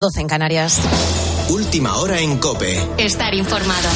12 en Canarias. Última hora en Cope. Estar informado.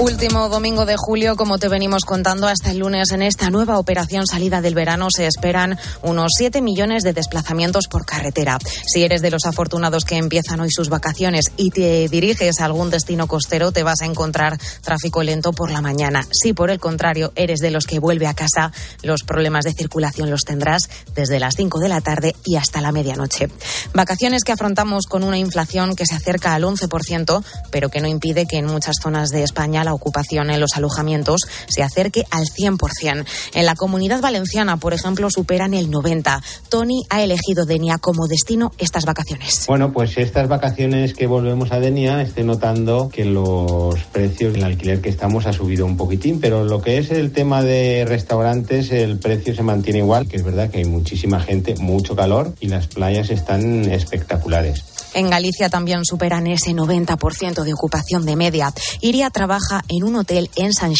Último domingo de julio, como te venimos contando hasta el lunes, en esta nueva operación salida del verano se esperan unos 7 millones de desplazamientos por carretera. Si eres de los afortunados que empiezan hoy sus vacaciones y te diriges a algún destino costero, te vas a encontrar tráfico lento por la mañana. Si por el contrario eres de los que vuelve a casa, los problemas de circulación los tendrás desde las 5 de la tarde y hasta la medianoche. Vacaciones que afrontamos con una inflación que se acerca al 11%, pero que no impide que en muchas zonas de España la ocupación en los alojamientos se acerque al 100%. En la comunidad valenciana, por ejemplo, superan el 90%. Tony ha elegido Denia como destino estas vacaciones. Bueno, pues estas vacaciones que volvemos a Denia, estoy notando que los precios del alquiler que estamos ha subido un poquitín, pero lo que es el tema de restaurantes, el precio se mantiene igual, que es verdad que hay muchísima gente, mucho calor y las playas están espectaculares. En Galicia también superan ese 90% de ocupación de media. Iria trabaja en un hotel en San.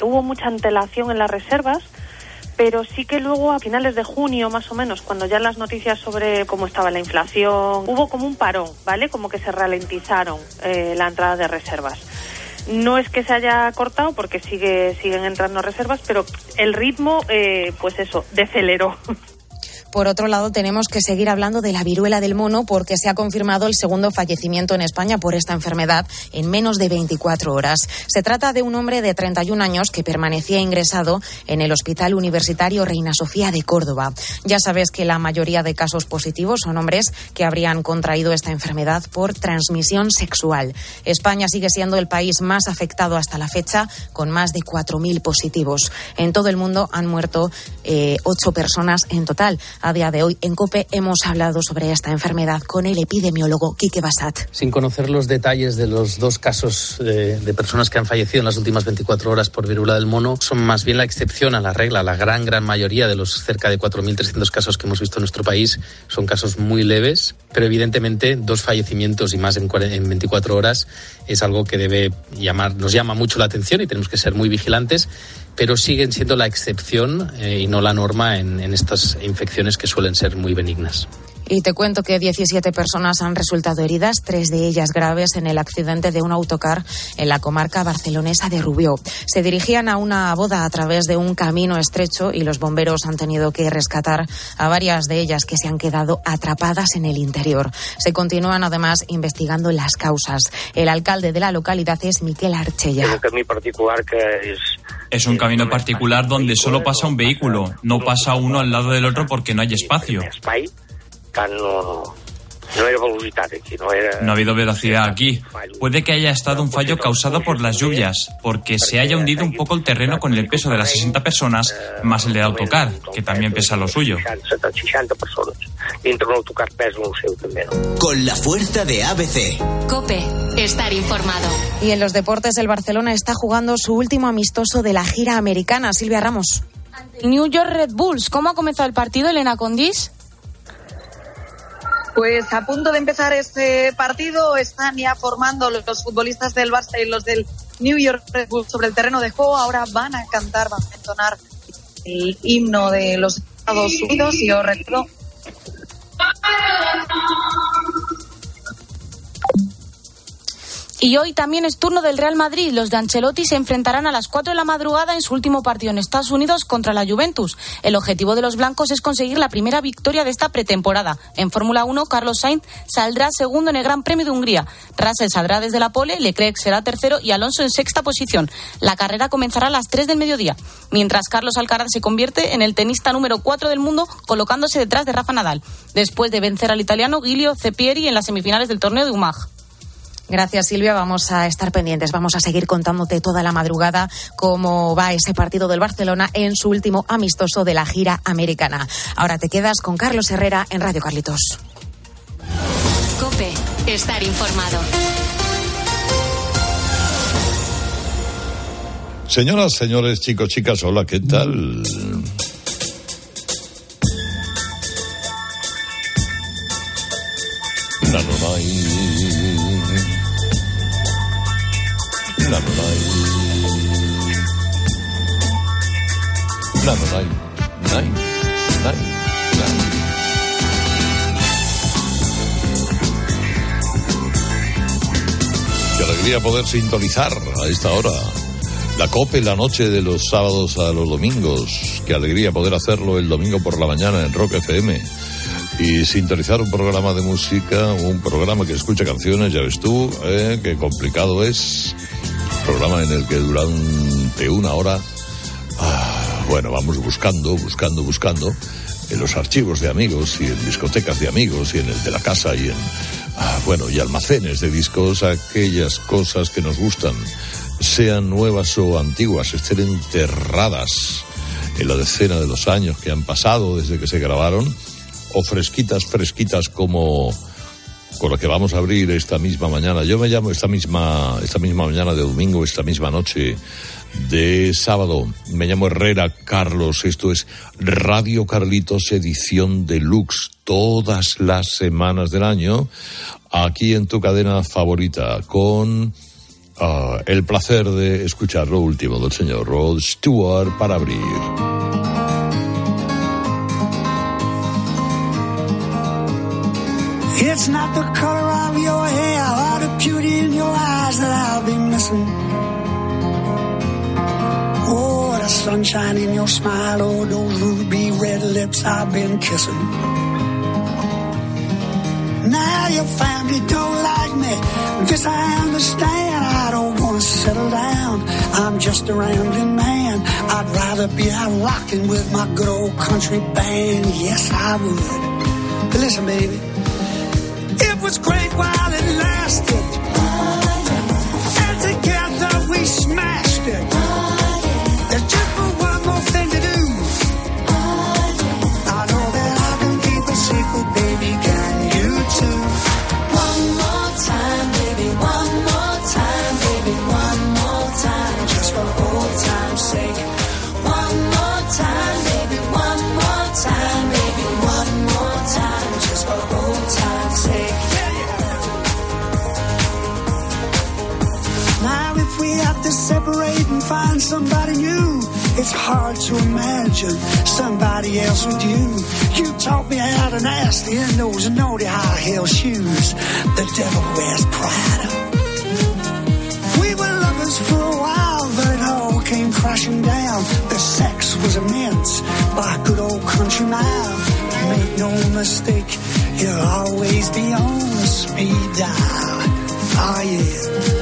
Hubo mucha antelación en las reservas pero sí que luego a finales de junio más o menos, cuando ya las noticias sobre cómo estaba la inflación, hubo como un parón, ¿vale? Como que se ralentizaron eh, la entrada de reservas. No es que se haya cortado porque sigue siguen entrando reservas, pero el ritmo, eh, pues eso, deceleró. Por otro lado, tenemos que seguir hablando de la viruela del mono porque se ha confirmado el segundo fallecimiento en España por esta enfermedad en menos de 24 horas. Se trata de un hombre de 31 años que permanecía ingresado en el Hospital Universitario Reina Sofía de Córdoba. Ya sabes que la mayoría de casos positivos son hombres que habrían contraído esta enfermedad por transmisión sexual. España sigue siendo el país más afectado hasta la fecha, con más de 4.000 positivos. En todo el mundo han muerto eh, ocho personas en total. A día de hoy en COPE hemos hablado sobre esta enfermedad con el epidemiólogo Quique Basat. Sin conocer los detalles de los dos casos de, de, personas que han fallecido en las últimas 24 horas por viruela del mono, son más bien la excepción a la regla. La gran, gran mayoría de los cerca de 4.300 casos que hemos visto en nuestro país son casos muy leves, pero evidentemente dos fallecimientos y más en, en 24 horas es algo que debe llamar, nos llama mucho la atención y tenemos que ser muy vigilantes pero siguen siendo la excepción eh, y no la norma en, en estas infecciones que suelen ser muy benignas. Y te cuento que 17 personas han resultado heridas, tres de ellas graves, en el accidente de un autocar en la comarca barcelonesa de Rubió. Se dirigían a una boda a través de un camino estrecho y los bomberos han tenido que rescatar a varias de ellas que se han quedado atrapadas en el interior. Se continúan además investigando las causas. El alcalde de la localidad es Miquel Archella. Es un camino particular que es es un camino particular donde solo pasa un vehículo, no pasa uno al lado del otro porque no hay espacio. No, era aquí, no, era... no ha habido velocidad aquí. Puede que haya estado un fallo causado por las lluvias, porque se haya hundido un poco el terreno con el peso de las 60 personas, más el del autocar, que también pesa lo suyo. Con la fuerza de ABC. Cope, estar informado. Y en los deportes, el Barcelona está jugando su último amistoso de la gira americana. Silvia Ramos. New York Red Bulls. ¿Cómo ha comenzado el partido, Elena Condis? Pues a punto de empezar este partido están ya formando los futbolistas del Barça y los del New York Red Bull sobre el terreno de juego. Ahora van a cantar, van a entonar el himno de los Estados Unidos y os recuerdo Y hoy también es turno del Real Madrid. Los de Ancelotti se enfrentarán a las 4 de la madrugada en su último partido en Estados Unidos contra la Juventus. El objetivo de los blancos es conseguir la primera victoria de esta pretemporada. En Fórmula 1, Carlos Sainz saldrá segundo en el Gran Premio de Hungría. Russell saldrá desde la pole, Leclerc será tercero y Alonso en sexta posición. La carrera comenzará a las 3 del mediodía, mientras Carlos Alcaraz se convierte en el tenista número 4 del mundo, colocándose detrás de Rafa Nadal, después de vencer al italiano Giulio Ceppieri en las semifinales del torneo de Umag. Gracias, Silvia. Vamos a estar pendientes. Vamos a seguir contándote toda la madrugada cómo va ese partido del Barcelona en su último amistoso de la gira americana. Ahora te quedas con Carlos Herrera en Radio Carlitos. Cope, estar informado. Señoras, señores, chicos, chicas, hola, ¿qué tal? Qué alegría poder sintonizar a esta hora. La COPE la noche de los sábados a los domingos. Qué alegría poder hacerlo el domingo por la mañana en Rock FM. Y sintonizar un programa de música, un programa que escucha canciones, ya ves tú, eh, qué complicado es. Programa en el que durante una hora, ah, bueno, vamos buscando, buscando, buscando en los archivos de amigos y en discotecas de amigos y en el de la casa y en, ah, bueno, y almacenes de discos, aquellas cosas que nos gustan, sean nuevas o antiguas, estén enterradas en la decena de los años que han pasado desde que se grabaron, o fresquitas, fresquitas como con lo que vamos a abrir esta misma mañana. Yo me llamo esta misma, esta misma mañana de domingo, esta misma noche de sábado. Me llamo Herrera Carlos. Esto es Radio Carlitos Edición Deluxe. Todas las semanas del año, aquí en tu cadena favorita, con ah, el placer de escuchar lo último del señor Rod Stewart para abrir. It's not the color of your hair or the beauty in your eyes that I'll be missing. Oh, the sunshine in your smile, oh, those ruby red lips I've been kissing. Now your family don't like me, this I understand. I don't wanna settle down, I'm just a rambling man. I'd rather be out rocking with my good old country band. Yes, I would. But listen, baby. It was great while it lasted. And together we smashed it. Somebody new, it's hard to imagine somebody else with you. You taught me how to nasty in those naughty high heel shoes. The devil wears Prada. We were lovers for a while, but it all came crashing down. The sex was immense, by good old country mile. Make no mistake, you'll always be on the speed dial. Oh yeah.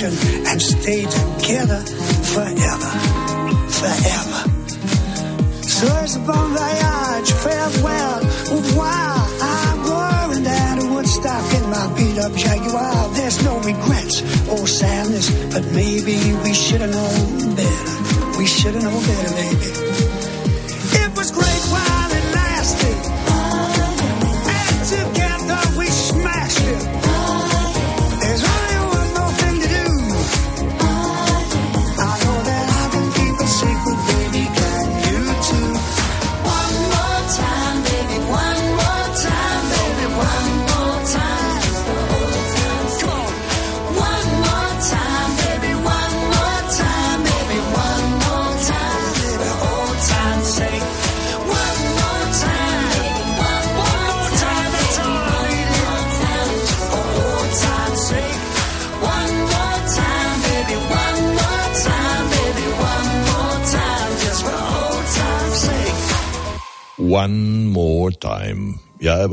Children and stay together forever. Forever. So it's a bon voyage, farewell, revoir. I'm going down to Woodstock in my beat up Jaguar. There's no regrets or sadness, but maybe we should have known better. We should have known better, baby.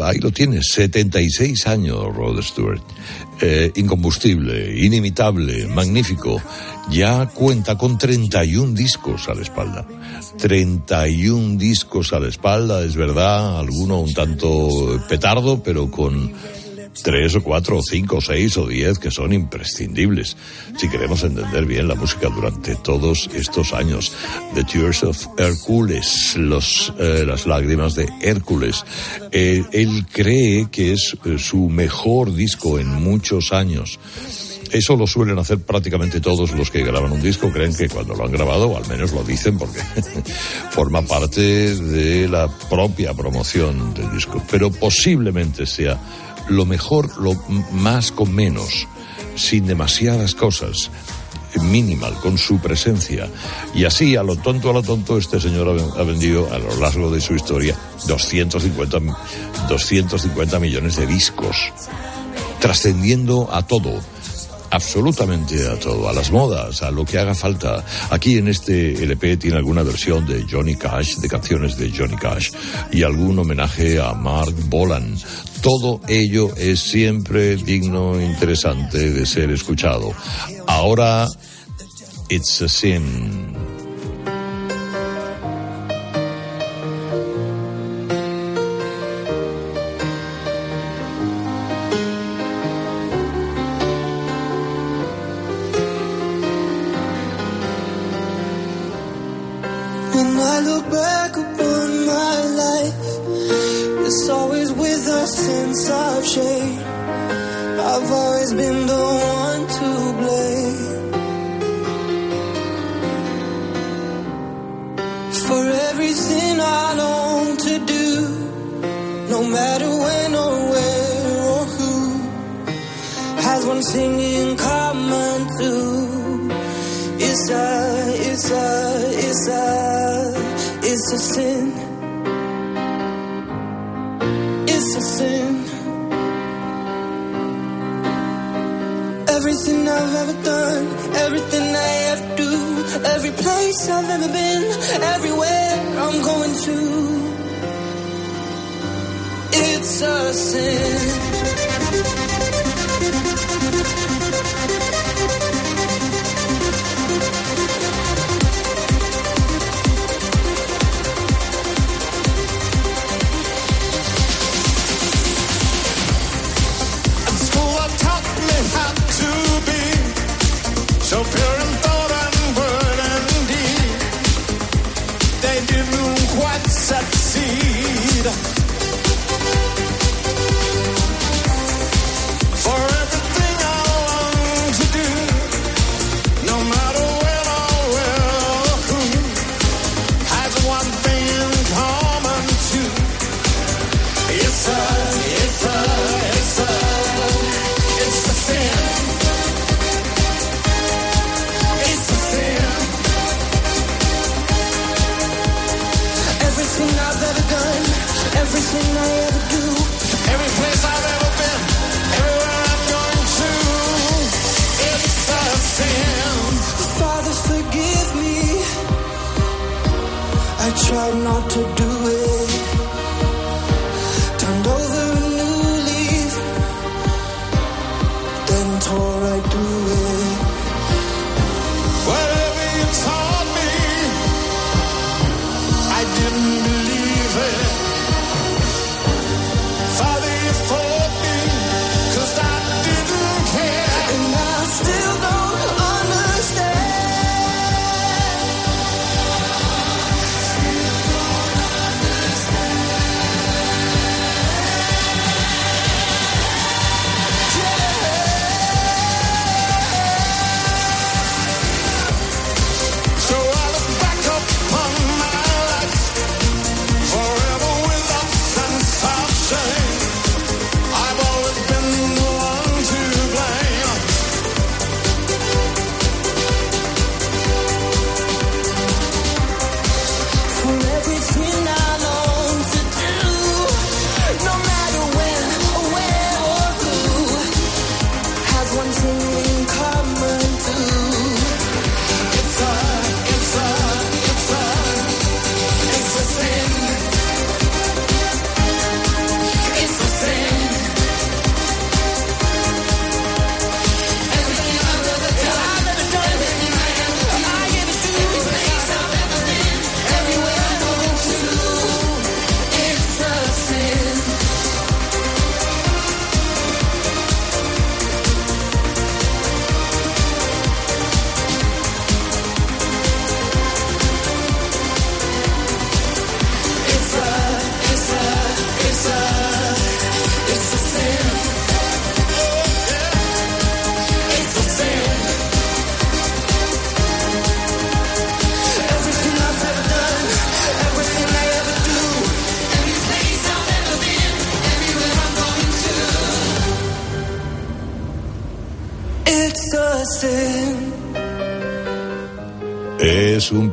Ahí lo tienes, 76 años, Rod Stewart. Eh, incombustible, inimitable, magnífico. Ya cuenta con 31 discos a la espalda. 31 discos a la espalda, es verdad, alguno un tanto petardo, pero con tres o cuatro o cinco o seis o diez que son imprescindibles si queremos entender bien la música durante todos estos años. The Tears of Hércules, los, eh, las lágrimas de Hércules. Eh, él cree que es eh, su mejor disco en muchos años. Eso lo suelen hacer prácticamente todos los que graban un disco, creen que cuando lo han grabado, al menos lo dicen porque forma parte de la propia promoción del disco, pero posiblemente sea lo mejor, lo más con menos, sin demasiadas cosas, minimal, con su presencia. Y así, a lo tonto, a lo tonto, este señor ha vendido a lo largo de su historia 250, 250 millones de discos, trascendiendo a todo absolutamente a todo, a las modas, a lo que haga falta. Aquí en este LP tiene alguna versión de Johnny Cash, de canciones de Johnny Cash, y algún homenaje a Mark Bolan. Todo ello es siempre digno, interesante de ser escuchado. Ahora, It's a Sin.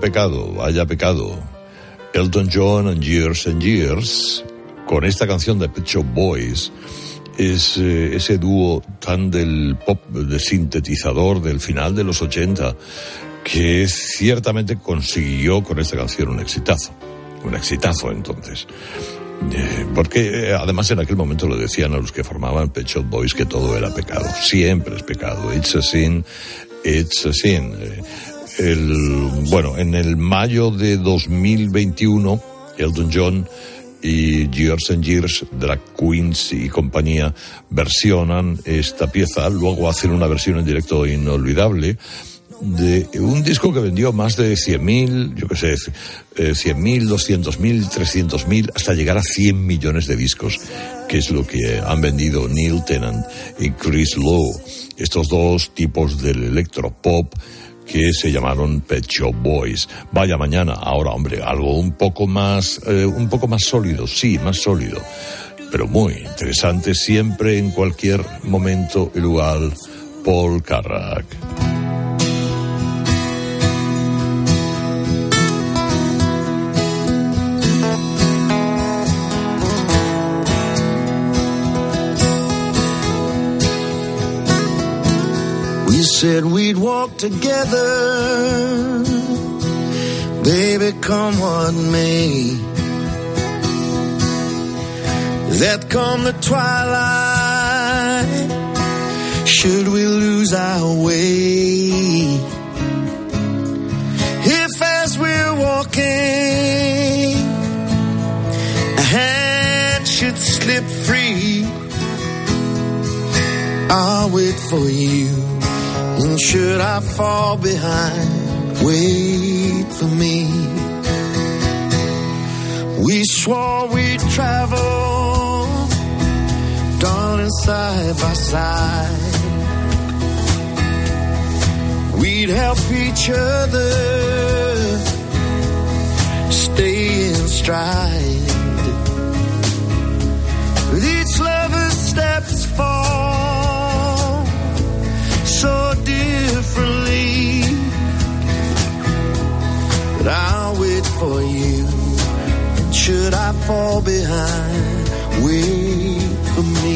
Pecado, vaya pecado. Elton John and Years and Years, con esta canción de Pet Shop Boys, es eh, ese dúo tan del pop de sintetizador del final de los 80 que ciertamente consiguió con esta canción un exitazo. Un exitazo entonces. Eh, porque eh, además en aquel momento lo decían a los que formaban Pet Shop Boys que todo era pecado. Siempre es pecado. It's a sin, it's a sin. El, bueno, en el mayo de 2021, Elton John y Years and Years, Drag Queens y compañía versionan esta pieza, luego hacen una versión en directo inolvidable de un disco que vendió más de 100.000, yo qué sé, eh, 100.000, 200.000, 300.000, hasta llegar a 100 millones de discos, que es lo que han vendido Neil Tennant y Chris Lowe, estos dos tipos del electropop que se llamaron Pet Shop Boys. Vaya mañana, ahora hombre, algo un poco más, eh, un poco más sólido, sí, más sólido, pero muy interesante siempre en cualquier momento y lugar. Paul Carrack. Said we'd walk together, baby, come what may. That come the twilight, should we lose our way? If as we're walking, a hand should slip free, I'll wait for you. And should I fall behind, wait for me. We swore we'd travel, darling, side by side. We'd help each other stay in stride. Each lover's steps fall so differently. But I'll wait for you. And should I fall behind, wait for me.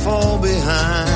Fall behind?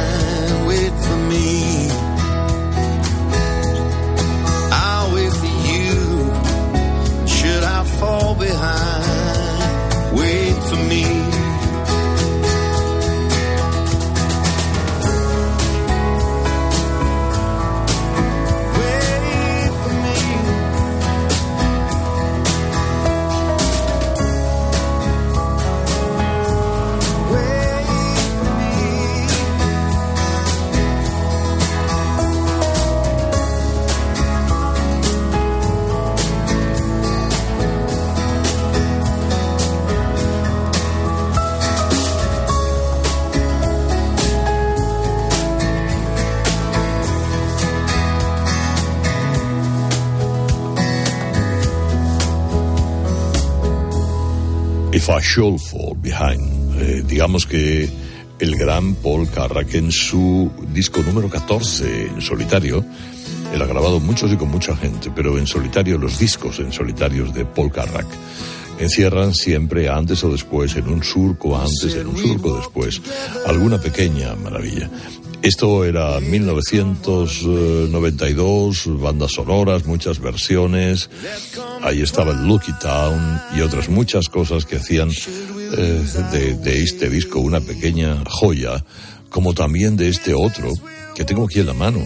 If Fall Behind. Eh, digamos que el gran Paul Carrack en su disco número 14 en solitario, él ha grabado muchos y con mucha gente, pero en solitario, los discos en solitarios de Paul Carrack encierran siempre antes o después, en un surco antes, en un surco después, alguna pequeña maravilla. Esto era 1992, bandas sonoras, muchas versiones. Ahí estaba el Lucky Town y otras muchas cosas que hacían eh, de, de este disco una pequeña joya, como también de este otro que tengo aquí en la mano.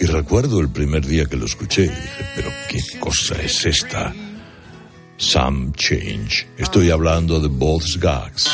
Y recuerdo el primer día que lo escuché, y dije, pero qué cosa es esta. Some Change. Estoy hablando de Both Gags.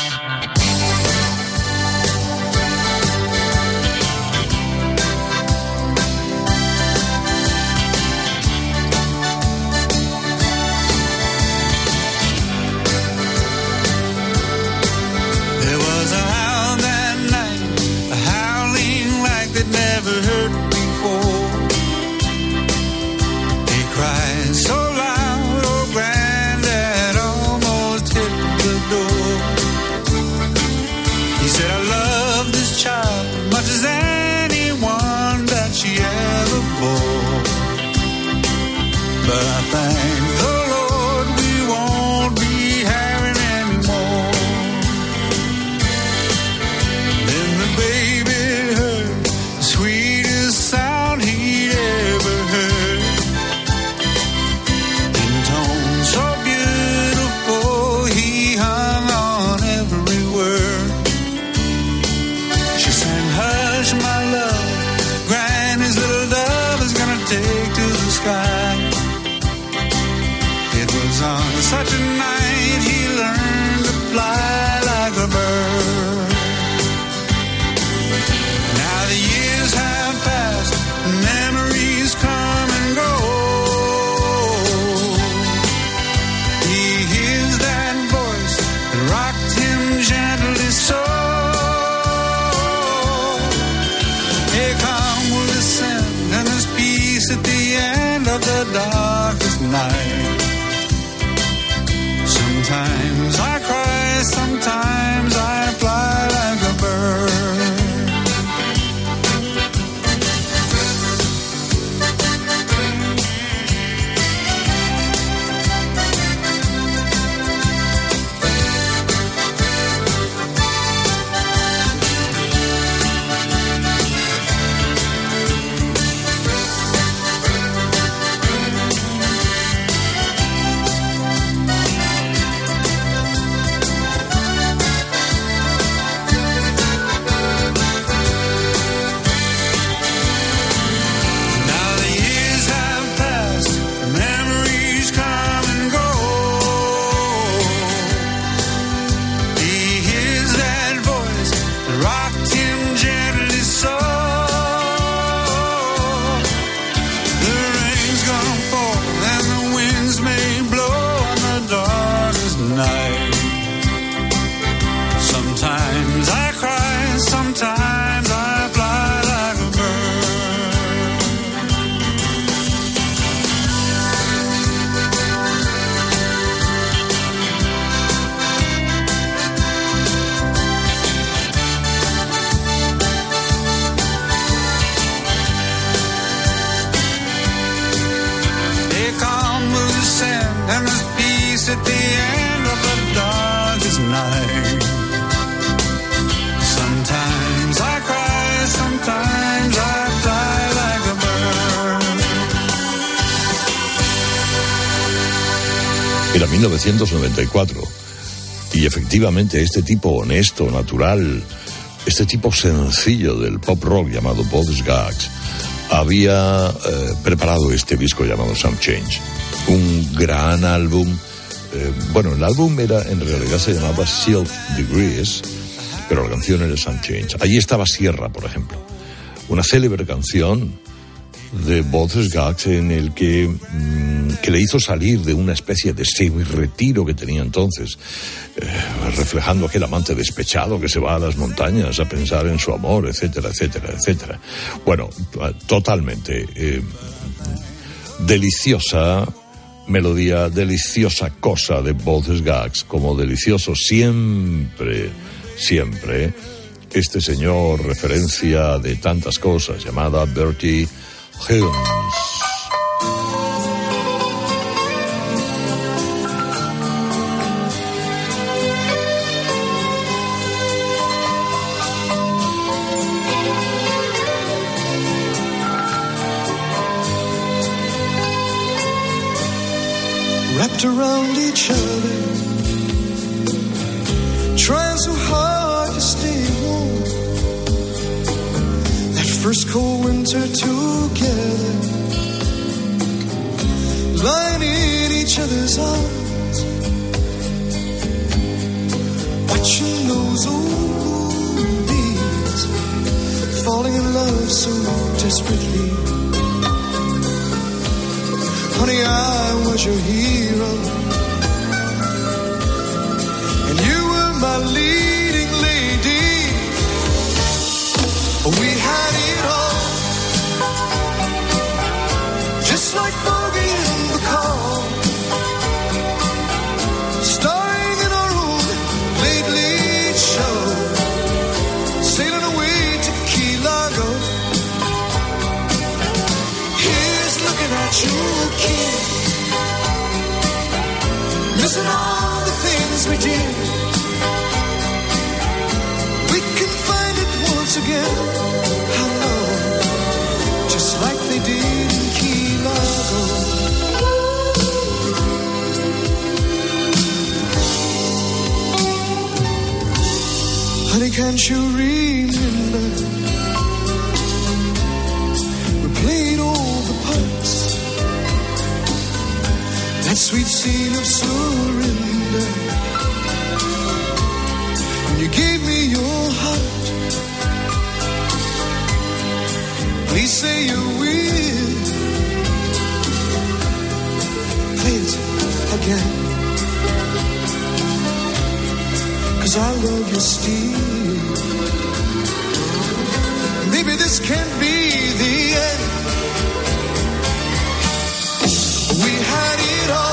1994. Y efectivamente este tipo honesto, natural, este tipo sencillo del pop rock llamado Bob Gags, había eh, preparado este disco llamado Some Change. Un gran álbum. eh, bueno, el álbum era, en realidad se llamaba Silk Degrees, pero la canción era Some Change. Allí estaba Sierra, por ejemplo. Una célebre canción de Boz Gags en el que, mm, que le hizo salir de una especie de semi-retiro que tenía entonces, eh, reflejando aquel amante despechado que se va a las montañas a pensar en su amor, etcétera, etcétera, etcétera. Bueno, totalmente eh, deliciosa, melodía deliciosa cosa de voces gags, como delicioso siempre, siempre, este señor referencia de tantas cosas llamada Bertie Higgins. I was can't you remember? We played all the parts. That sweet scene of surrender. When you gave me your heart. Please say you will. It again. Cause I love you still. Maybe this can't be the end. We had it all.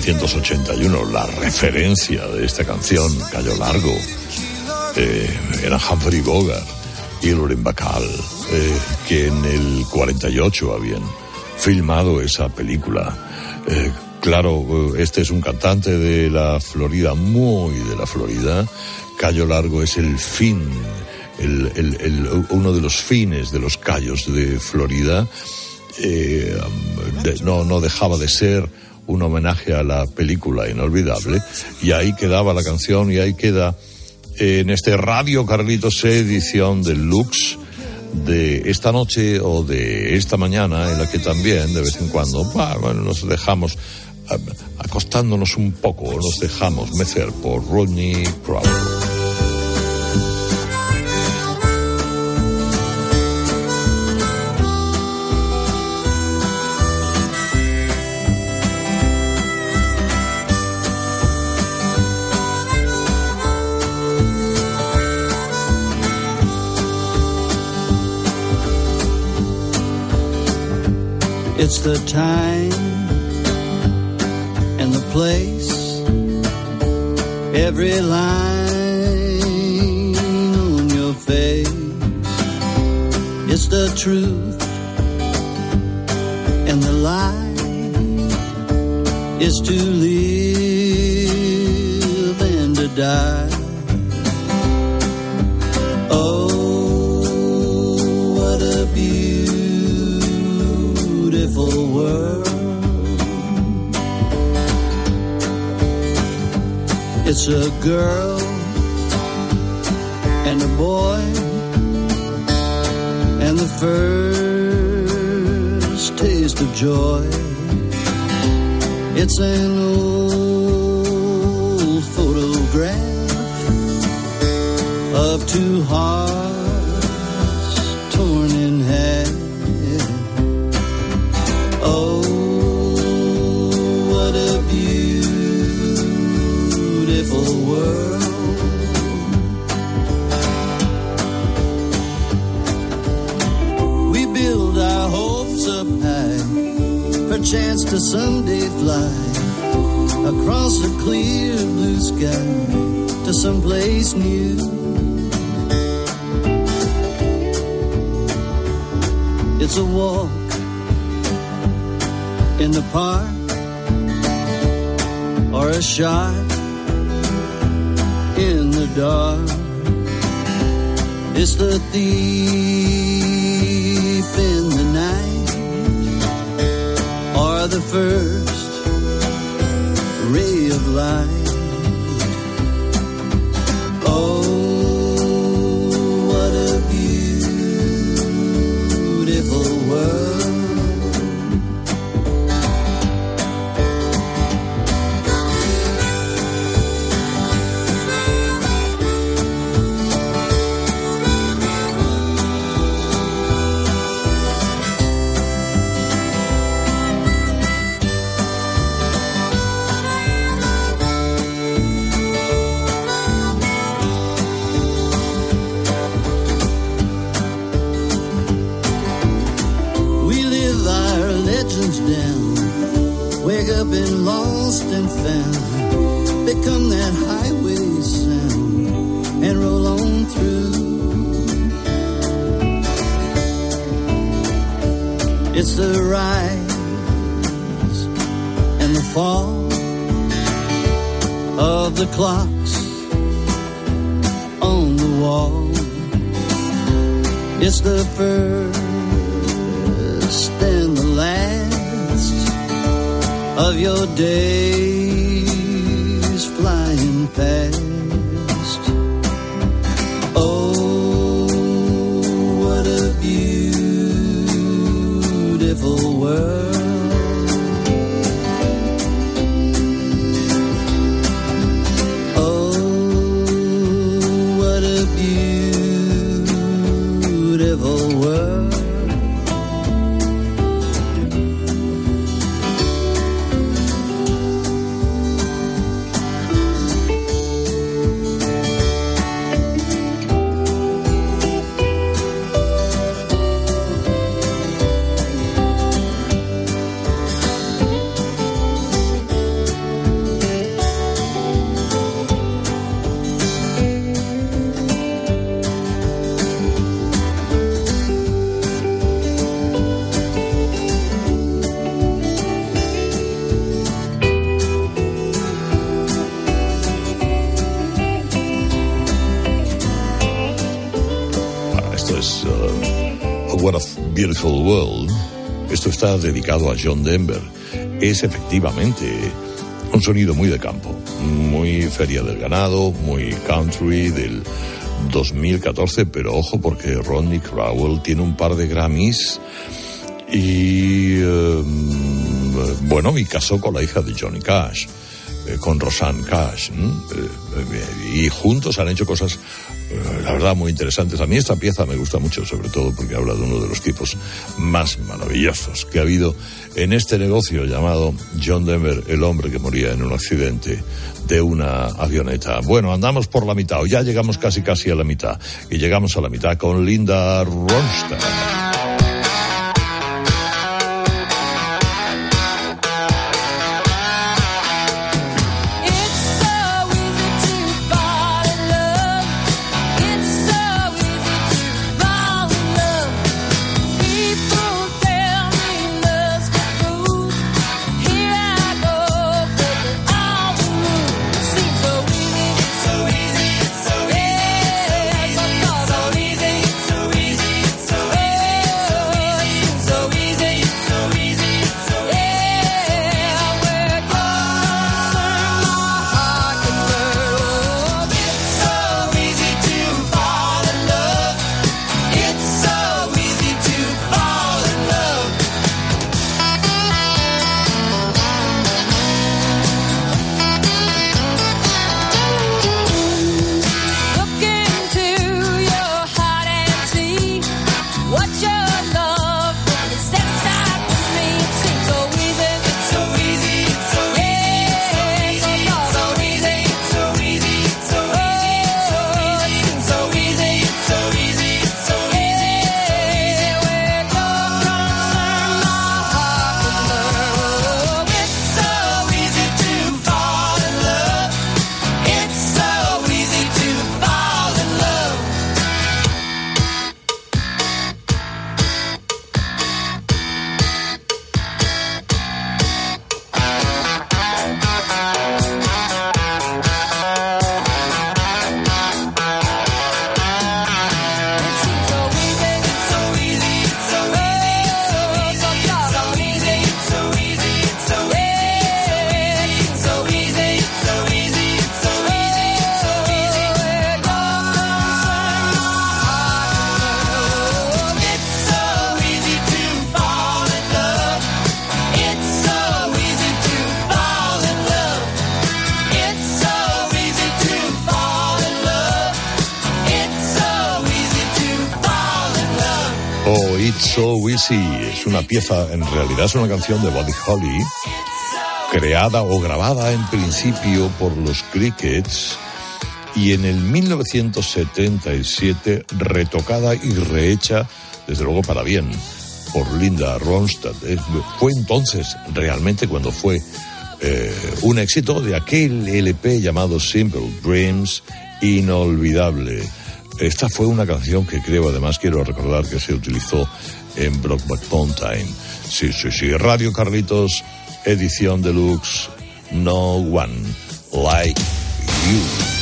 1981, la referencia de esta canción, Cayo Largo, eh, era Humphrey Bogart y Lauren Bacall, eh, que en el 48 habían filmado esa película. Eh, claro, este es un cantante de la Florida, muy de la Florida. Cayo Largo es el fin, el- uno de los fines de los callos de Florida. Eh, no, no dejaba de ser un homenaje a la película inolvidable y ahí quedaba la canción y ahí queda en este Radio Carlitos edición del Lux de esta noche o de esta mañana en la que también de vez en cuando nos dejamos ah, acostándonos un poco nos dejamos mecer por Rodney Crowell It's the time and the place. Every line on your face. It's the truth and the lie. It's to live and to die. a girl and a boy and the first taste of joy. It's an old photograph of two hearts perchance to someday fly across a clear blue sky to someplace new. It's a walk in the park or a shot in the dark. It's the thief in the or the first ray of light. Days flying past. Oh, what a beautiful world. Beautiful World. Esto está dedicado a John Denver. Es efectivamente un sonido muy de campo, muy feria del ganado, muy country del 2014, pero ojo porque Rodney Crowell tiene un par de Grammys y eh, bueno, y casó con la hija de Johnny Cash, eh, con Rosanne Cash. Eh, eh, y juntos han hecho cosas, la verdad, muy interesantes. A mí esta pieza me gusta mucho, sobre todo porque habla de uno de los tipos más maravillosos que ha habido en este negocio llamado John Denver, el hombre que moría en un accidente de una avioneta. Bueno, andamos por la mitad, o ya llegamos casi casi a la mitad, y llegamos a la mitad con Linda Ronstadt. So Easy. Es una pieza, en realidad es una canción de Buddy Holly, creada o grabada en principio por los Crickets y en el 1977 retocada y rehecha, desde luego para bien, por Linda Ronstadt. Fue entonces realmente cuando fue eh, un éxito de aquel LP llamado Simple Dreams, inolvidable. Esta fue una canción que creo, además, quiero recordar que se utilizó en Brokeback Mountain. Sí, sí, sí. Radio Carlitos, edición deluxe, No One Like You.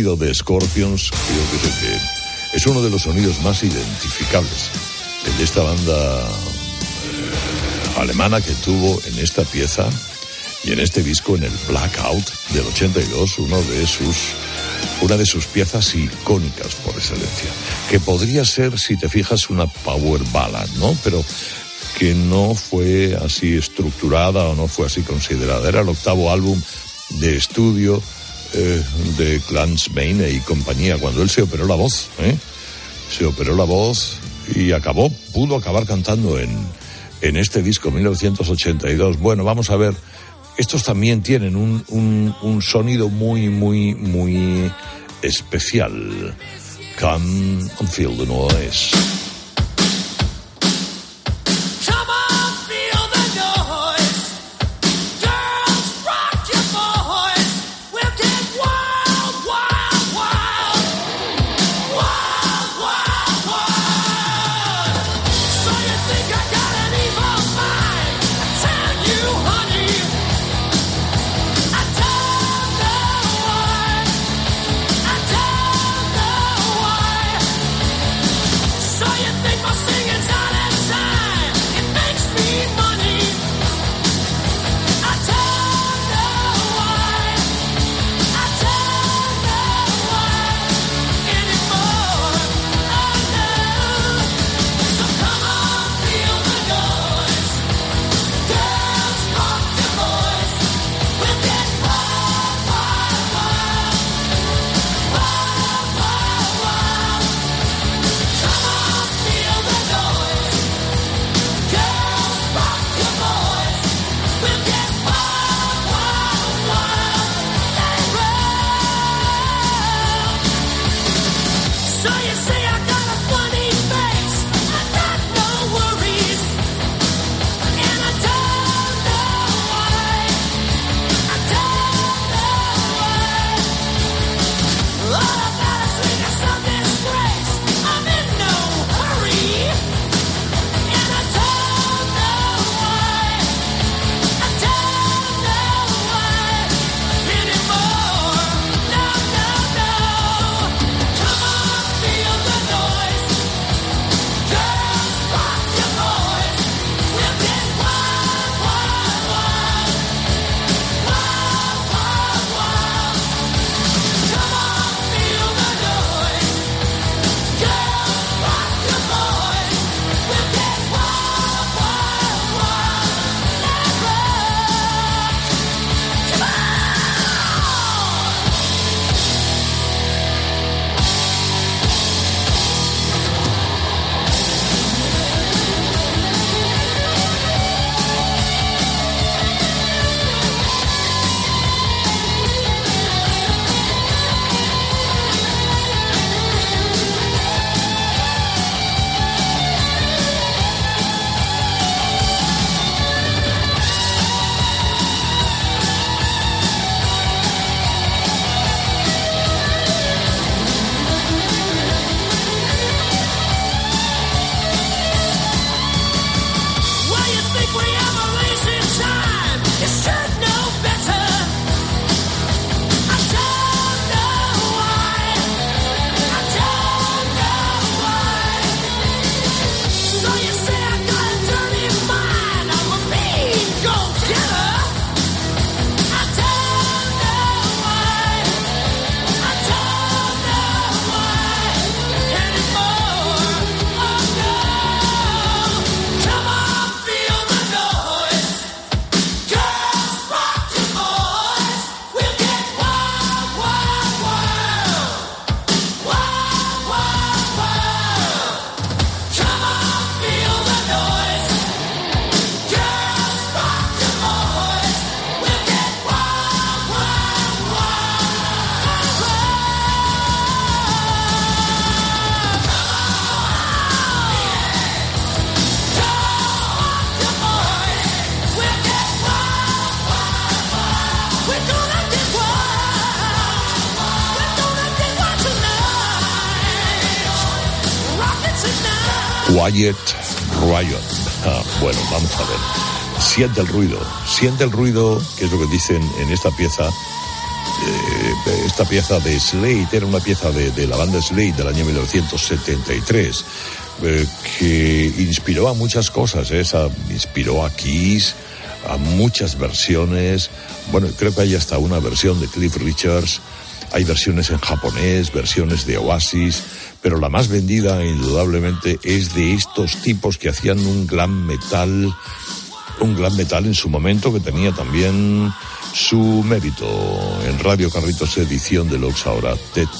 de Scorpions creo que es, es uno de los sonidos más identificables. De esta banda eh, alemana que tuvo en esta pieza y en este disco, en el Blackout del 82, uno de sus, una de sus piezas icónicas por excelencia, que podría ser, si te fijas, una power ballad, ¿no? Pero que no fue así estructurada o no fue así considerada. Era el octavo álbum de estudio eh, de Clans Maine y compañía, cuando él se operó la voz. ¿eh? Se operó la voz y acabó, pudo acabar cantando en, en este disco 1982. Bueno, vamos a ver, estos también tienen un, un, sonido muy, muy, muy especial. Come and feel the noise. Quiet Riot. Ah, bueno, vamos a ver. Siente el ruido, siente el ruido, que es lo que dicen en esta pieza. Eh, esta pieza de Slade era una pieza de, la banda Slade del año 1973 eh, que inspiró a muchas cosas. ¿eh? Esa, inspiró a Kiss, a muchas versiones. Bueno, creo que hay hasta una versión de Cliff Richards. Hay versiones en japonés, versiones de Oasis pero la más vendida indudablemente es de estos tipos que hacían un glam metal, un glam metal en su momento que tenía también su mérito. En Radio Carritos edición de Lux ahora. Bueno,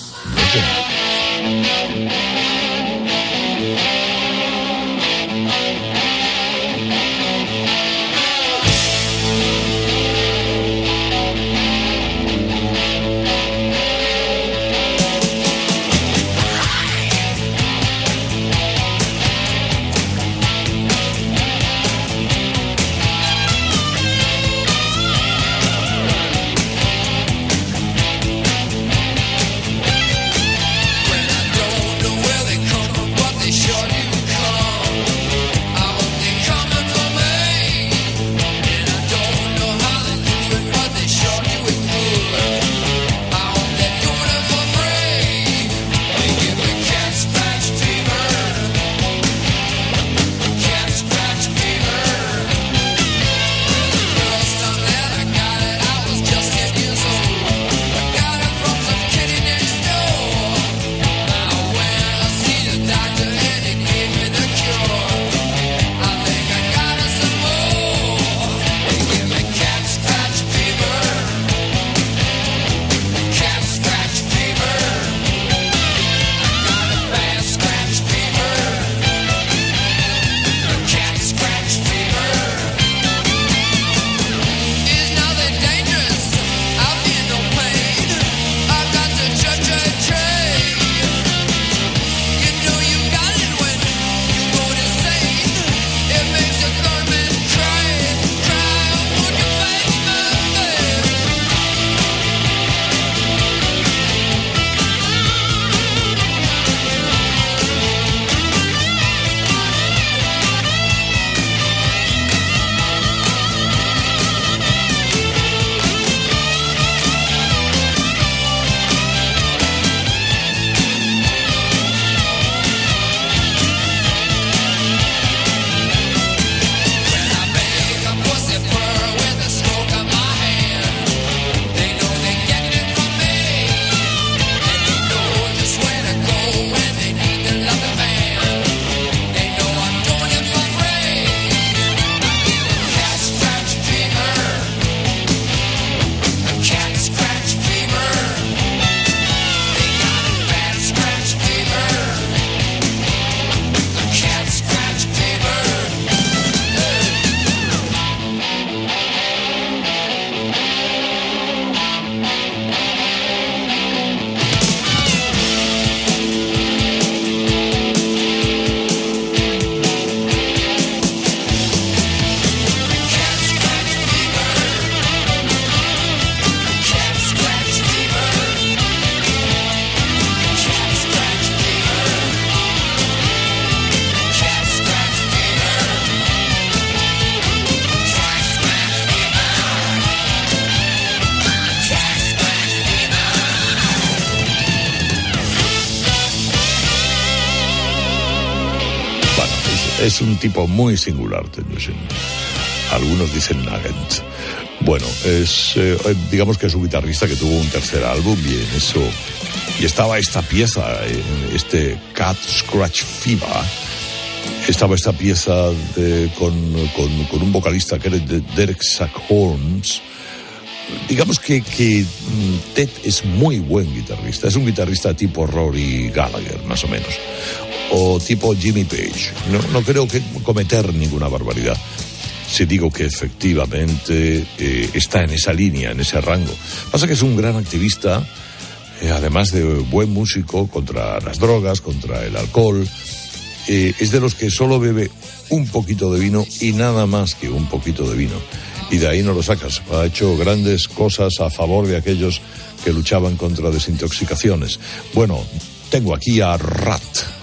tipo muy singular. Algunos dicen Nugent. Bueno, es, eh, digamos que es un guitarrista que tuvo un tercer álbum y en eso. Y estaba esta pieza, eh, este Cat Scratch Fever. Estaba esta pieza de- con, con- con un vocalista que era de Derek Sack Holmes. Digamos que, que mm, Ted es muy buen guitarrista. Es un guitarrista tipo Rory Gallagher, más o menos. O tipo Jimmy Page. No, no creo que cometer ninguna barbaridad si digo que efectivamente eh, está en esa línea, en ese rango. Pasa que es un gran activista, eh, además de buen músico contra las drogas, contra el alcohol. Eh, es de los que solo bebe un poquito de vino y nada más que un poquito de vino. Y de ahí no lo sacas. Ha hecho grandes cosas a favor de aquellos que luchaban contra desintoxicaciones. Bueno, tengo aquí a Rat.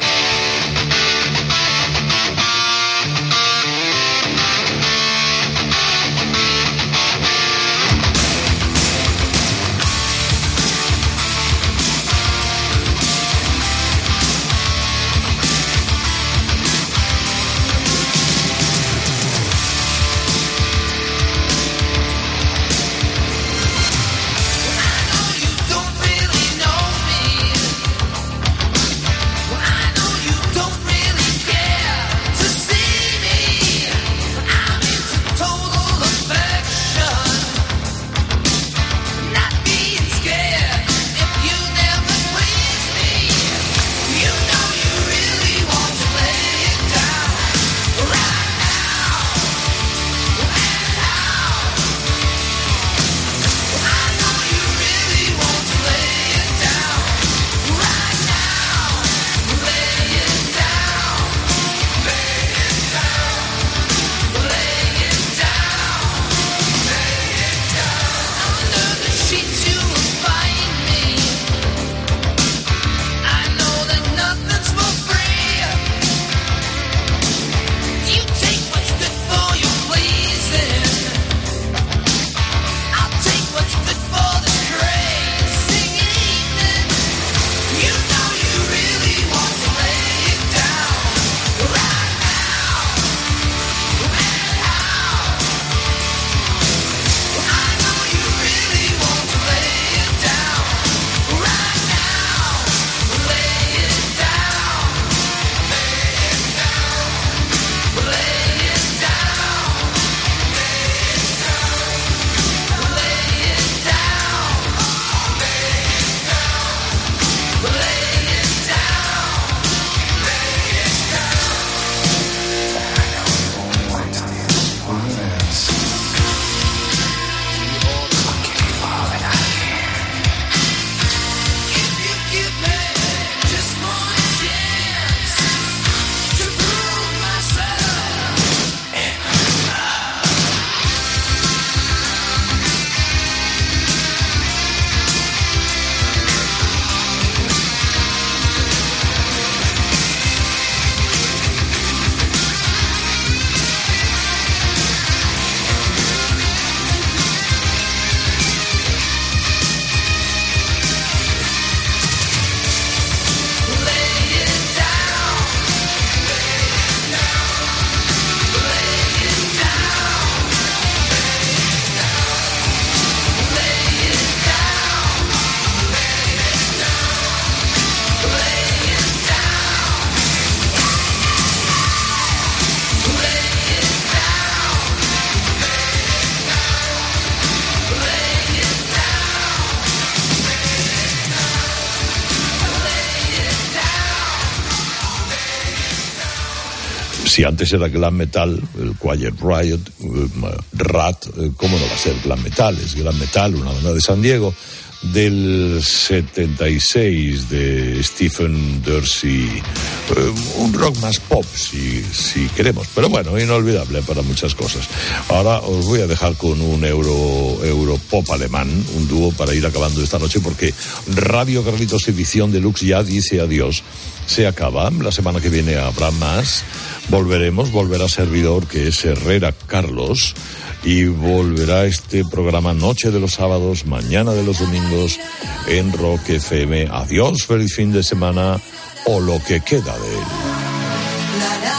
Antes era glam metal, el Quiet Riot, eh, Rat, eh, ¿cómo no va a ser glam metal? Es glam metal, una banda de San Diego del 76 de Stephen Dorsey, eh, un rock más pop si, si queremos, pero bueno, inolvidable para muchas cosas. Ahora os voy a dejar con un euro, euro pop alemán, un dúo para ir acabando esta noche porque Radio Carlitos Edición Deluxe ya dice adiós, se acaba, la semana que viene habrá más, volveremos, volverá servidor que es Herrera Carlos y volverá este programa Noche de los sábados, mañana de los domingos en Rock FM. Adiós, feliz fin de semana o lo que queda de él.